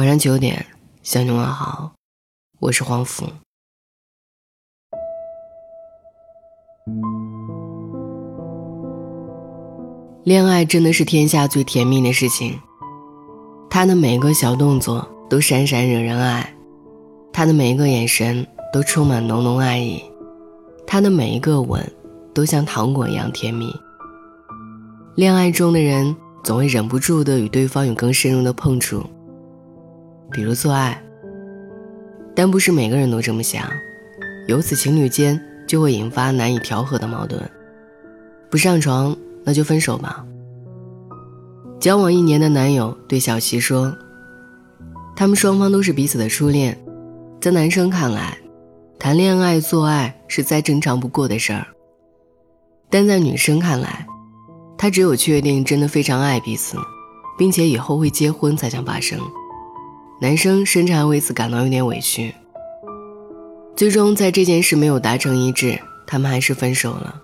晚上九点，向你问好，我是黄甫。恋爱真的是天下最甜蜜的事情，他的每一个小动作都闪闪惹人爱，他的每一个眼神都充满浓浓爱意，他的每一个吻都像糖果一样甜蜜。恋爱中的人总会忍不住的与对方有更深入的碰触。比如做爱，但不是每个人都这么想，由此情侣间就会引发难以调和的矛盾。不上床，那就分手吧。交往一年的男友对小琪说：“他们双方都是彼此的初恋，在男生看来，谈恋爱做爱是再正常不过的事儿。但在女生看来，他只有确定真的非常爱彼此，并且以后会结婚才想发生。”男生甚至还为此感到有点委屈。最终，在这件事没有达成一致，他们还是分手了。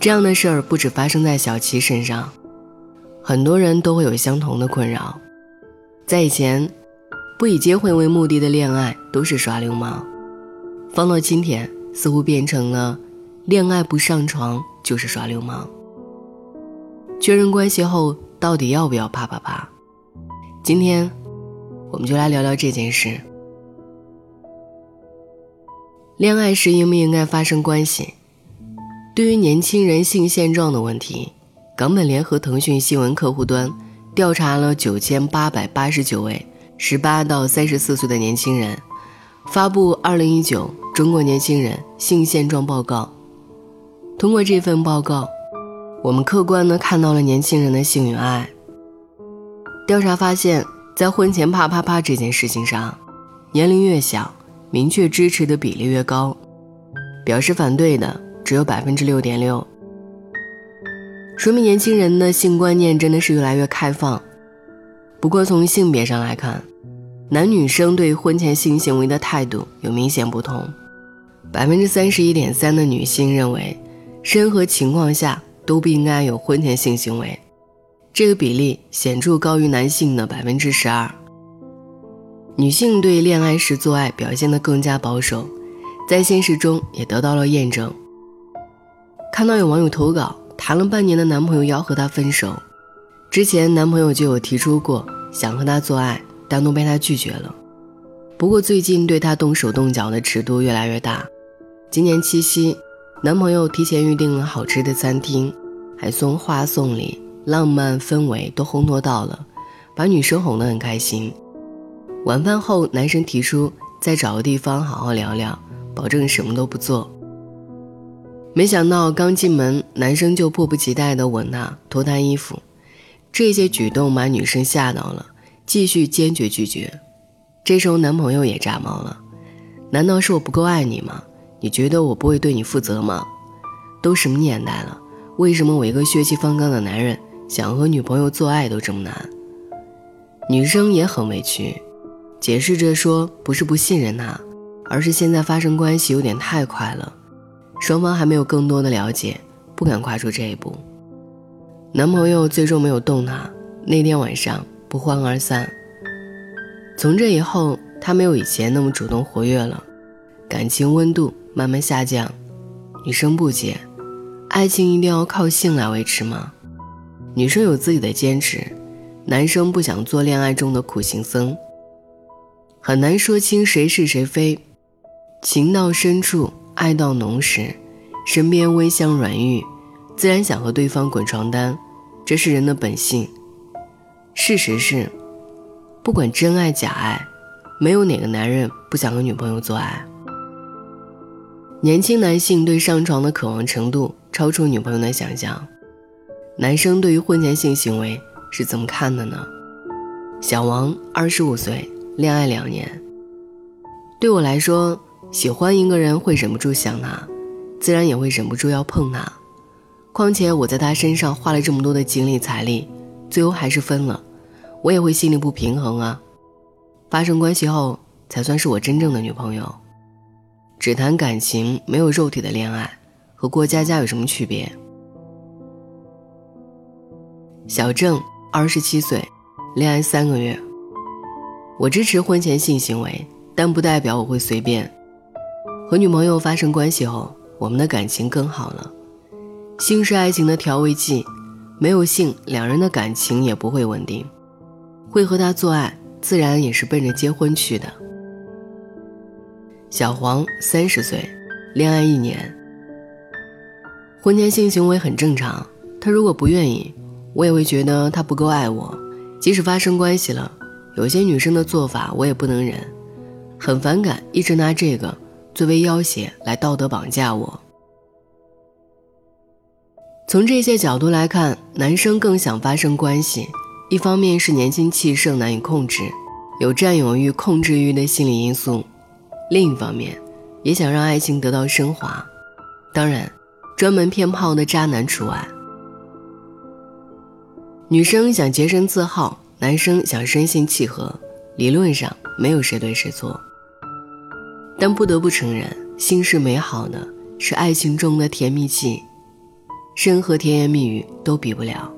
这样的事儿不止发生在小齐身上，很多人都会有相同的困扰。在以前，不以结婚为目的的恋爱都是耍流氓；放到今天，似乎变成了恋爱不上床就是耍流氓。确认关系后，到底要不要啪啪啪？今天。我们就来聊聊这件事。恋爱时应不应该发生关系？对于年轻人性现状的问题，港本联合腾讯新闻客户端调查了九千八百八十九位十八到三十四岁的年轻人，发布《二零一九中国年轻人性现状报告》。通过这份报告，我们客观的看到了年轻人的性与爱。调查发现。在婚前啪啪啪这件事情上，年龄越小，明确支持的比例越高，表示反对的只有百分之六点六，说明年轻人的性观念真的是越来越开放。不过从性别上来看，男女生对婚前性行为的态度有明显不同，百分之三十一点三的女性认为，任何情况下都不应该有婚前性行为。这个比例显著高于男性的百分之十二。女性对恋爱时做爱表现得更加保守，在现实中也得到了验证。看到有网友投稿，谈了半年的男朋友要和她分手，之前男朋友就有提出过想和她做爱，但都被她拒绝了。不过最近对她动手动脚的尺度越来越大。今年七夕，男朋友提前预定了好吃的餐厅，还送花送礼。浪漫氛围都烘托到了，把女生哄得很开心。晚饭后，男生提出再找个地方好好聊聊，保证什么都不做。没想到刚进门，男生就迫不及待地吻她、脱她衣服，这些举动把女生吓到了，继续坚决拒绝。这时候男朋友也炸毛了：“难道是我不够爱你吗？你觉得我不会对你负责吗？都什么年代了，为什么我一个血气方刚的男人？”想和女朋友做爱都这么难，女生也很委屈，解释着说不是不信任他，而是现在发生关系有点太快了，双方还没有更多的了解，不敢跨出这一步。男朋友最终没有动她，那天晚上不欢而散。从这以后，他没有以前那么主动活跃了，感情温度慢慢下降。女生不解，爱情一定要靠性来维持吗？女生有自己的坚持，男生不想做恋爱中的苦行僧。很难说清谁是谁非，情到深处，爱到浓时，身边微香软玉，自然想和对方滚床单，这是人的本性。事实是，不管真爱假爱，没有哪个男人不想和女朋友做爱。年轻男性对上床的渴望程度超出女朋友的想象。男生对于婚前性行为是怎么看的呢？小王二十五岁，恋爱两年。对我来说，喜欢一个人会忍不住想他，自然也会忍不住要碰他。况且我在他身上花了这么多的精力财力，最后还是分了，我也会心里不平衡啊。发生关系后才算是我真正的女朋友。只谈感情没有肉体的恋爱，和过家家有什么区别？小郑二十七岁，恋爱三个月。我支持婚前性行为，但不代表我会随便。和女朋友发生关系后，我们的感情更好了。性是爱情的调味剂，没有性，两人的感情也不会稳定。会和他做爱，自然也是奔着结婚去的。小黄三十岁，恋爱一年，婚前性行为很正常。他如果不愿意，我也会觉得他不够爱我。即使发生关系了，有些女生的做法我也不能忍，很反感，一直拿这个作为要挟来道德绑架我。从这些角度来看，男生更想发生关系，一方面是年轻气盛难以控制，有占有欲、控制欲的心理因素；另一方面，也想让爱情得到升华。当然，专门骗炮的渣男除外。女生想洁身自好，男生想身心契合，理论上没有谁对谁错。但不得不承认，性是美好的，是爱情中的甜蜜剂。任何甜言蜜语都比不了。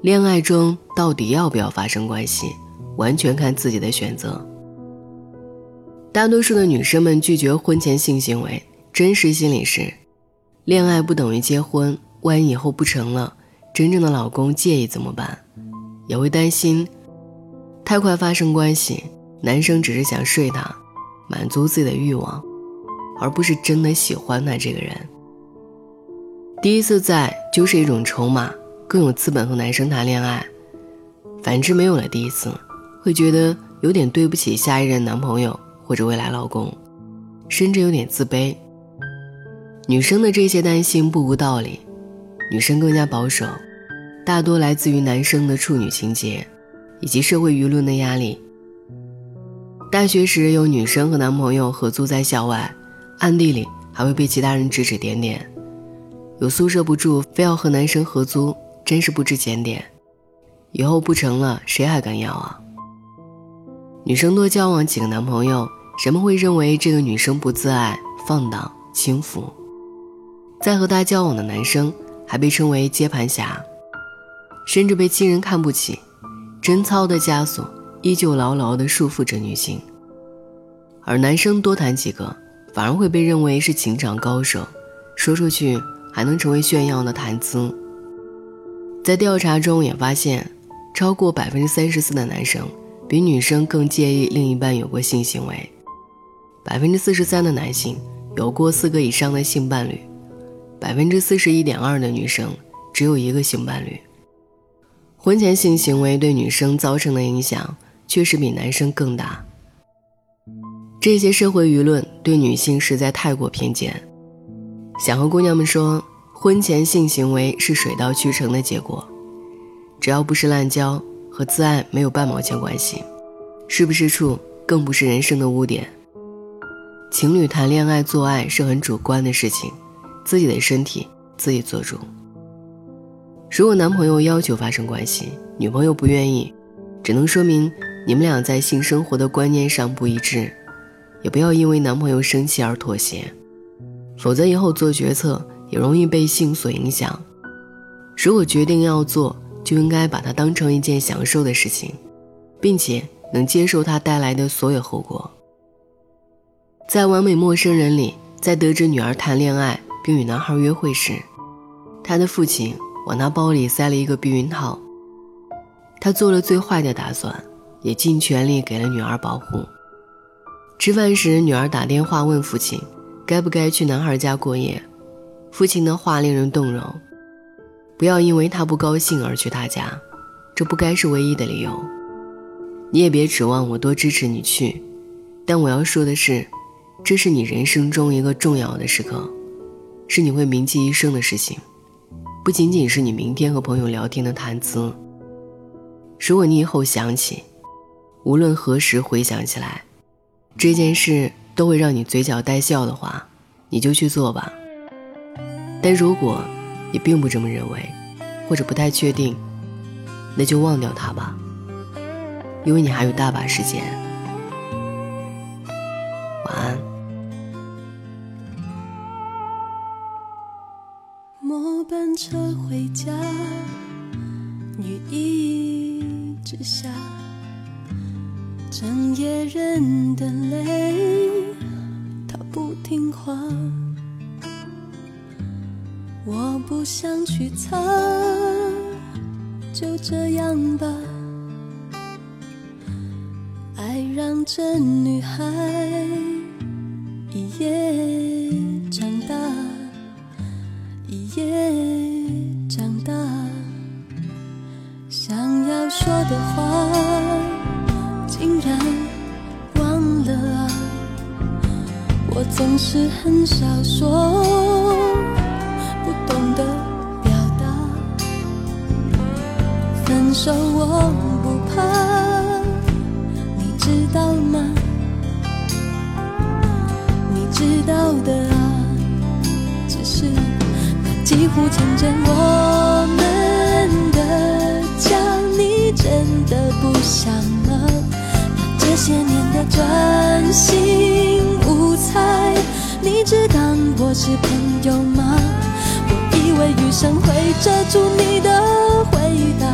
恋爱中到底要不要发生关系，完全看自己的选择。大多数的女生们拒绝婚前性行为，真实心理是：恋爱不等于结婚，万一以后不成了，真正的老公介意怎么办？也会担心太快发生关系，男生只是想睡她，满足自己的欲望，而不是真的喜欢她这个人。第一次在就是一种筹码，更有资本和男生谈恋爱。反之，没有了第一次，会觉得有点对不起下一任男朋友或者未来老公，甚至有点自卑。女生的这些担心不无道理，女生更加保守，大多来自于男生的处女情节，以及社会舆论的压力。大学时有女生和男朋友合租在校外，暗地里还会被其他人指指点点。有宿舍不住，非要和男生合租，真是不知检点。以后不成了，谁还敢要啊？女生多交往几个男朋友，人们会认为这个女生不自爱、放荡、轻浮。在和她交往的男生还被称为接盘侠，甚至被亲人看不起。贞操的枷锁依旧牢牢地束缚着女性，而男生多谈几个，反而会被认为是情场高手，说出去。还能成为炫耀的谈资。在调查中也发现，超过百分之三十四的男生比女生更介意另一半有过性行为，百分之四十三的男性有过四个以上的性伴侣，百分之四十一点二的女生只有一个性伴侣。婚前性行为对女生造成的影响确实比男生更大。这些社会舆论对女性实在太过偏见。想和姑娘们说，婚前性行为是水到渠成的结果，只要不是滥交，和自爱没有半毛钱关系，是不是处更不是人生的污点。情侣谈恋爱做爱是很主观的事情，自己的身体自己做主。如果男朋友要求发生关系，女朋友不愿意，只能说明你们俩在性生活的观念上不一致，也不要因为男朋友生气而妥协。否则以后做决策也容易被性所影响。如果决定要做，就应该把它当成一件享受的事情，并且能接受它带来的所有后果。在《完美陌生人》里，在得知女儿谈恋爱并与男孩约会时，他的父亲往他包里塞了一个避孕套。他做了最坏的打算，也尽全力给了女儿保护。吃饭时，女儿打电话问父亲。该不该去男孩家过夜？父亲的话令人动容。不要因为他不高兴而去他家，这不该是唯一的理由。你也别指望我多支持你去。但我要说的是，这是你人生中一个重要的时刻，是你会铭记一生的事情，不仅仅是你明天和朋友聊天的谈资。如果你以后想起，无论何时回想起来，这件事。都会让你嘴角带笑的话，你就去做吧。但如果你并不这么认为，或者不太确定，那就忘掉它吧，因为你还有大把时间。晚安。车回家，雨一直下。整夜人的泪，它不听话，我不想去擦，就这样吧。爱让这女孩一夜长大，一夜的话。竟然忘了啊！我总是很少说，不懂得表达。分手我不怕，你知道吗？你知道的啊，只是那几乎成真我们想吗？这些年的专心无猜，你只当我是朋友吗？我以为余生会遮住你的回答，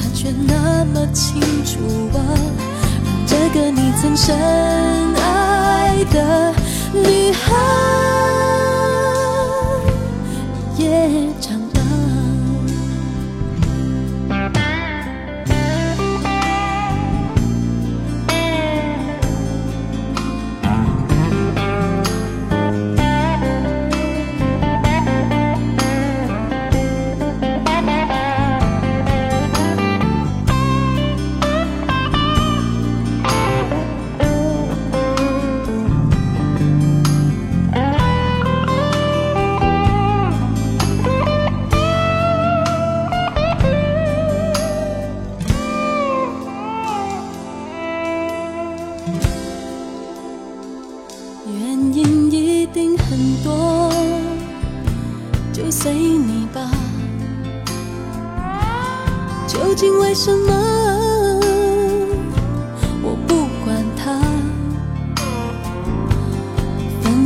他却那么清楚啊，让这个你曾深爱的女孩。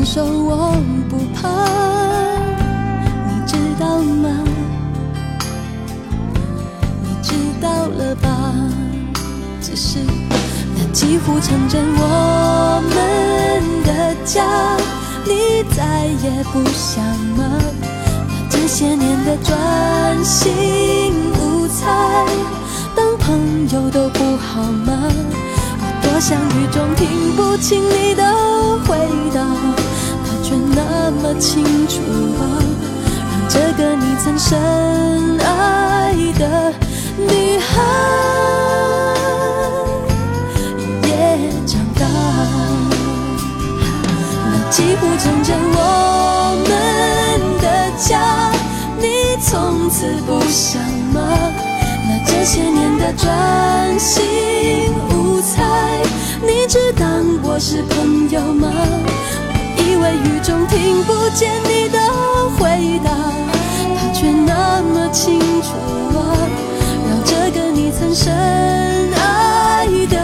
手我不怕，你知道吗？你知道了吧？只是那几乎成真我们的家，你再也不想吗？这些年的专心无猜，当朋友都不好吗？我多想雨中听不清你的回答。那么清楚啊，让这个你曾深爱的女孩也长大，那几乎成真我们的。家，你从此不想吗？那这些年的专心无猜，你只当我是朋友吗？微雨中听不见你的回答，他却那么清楚啊，让这个你曾深爱的。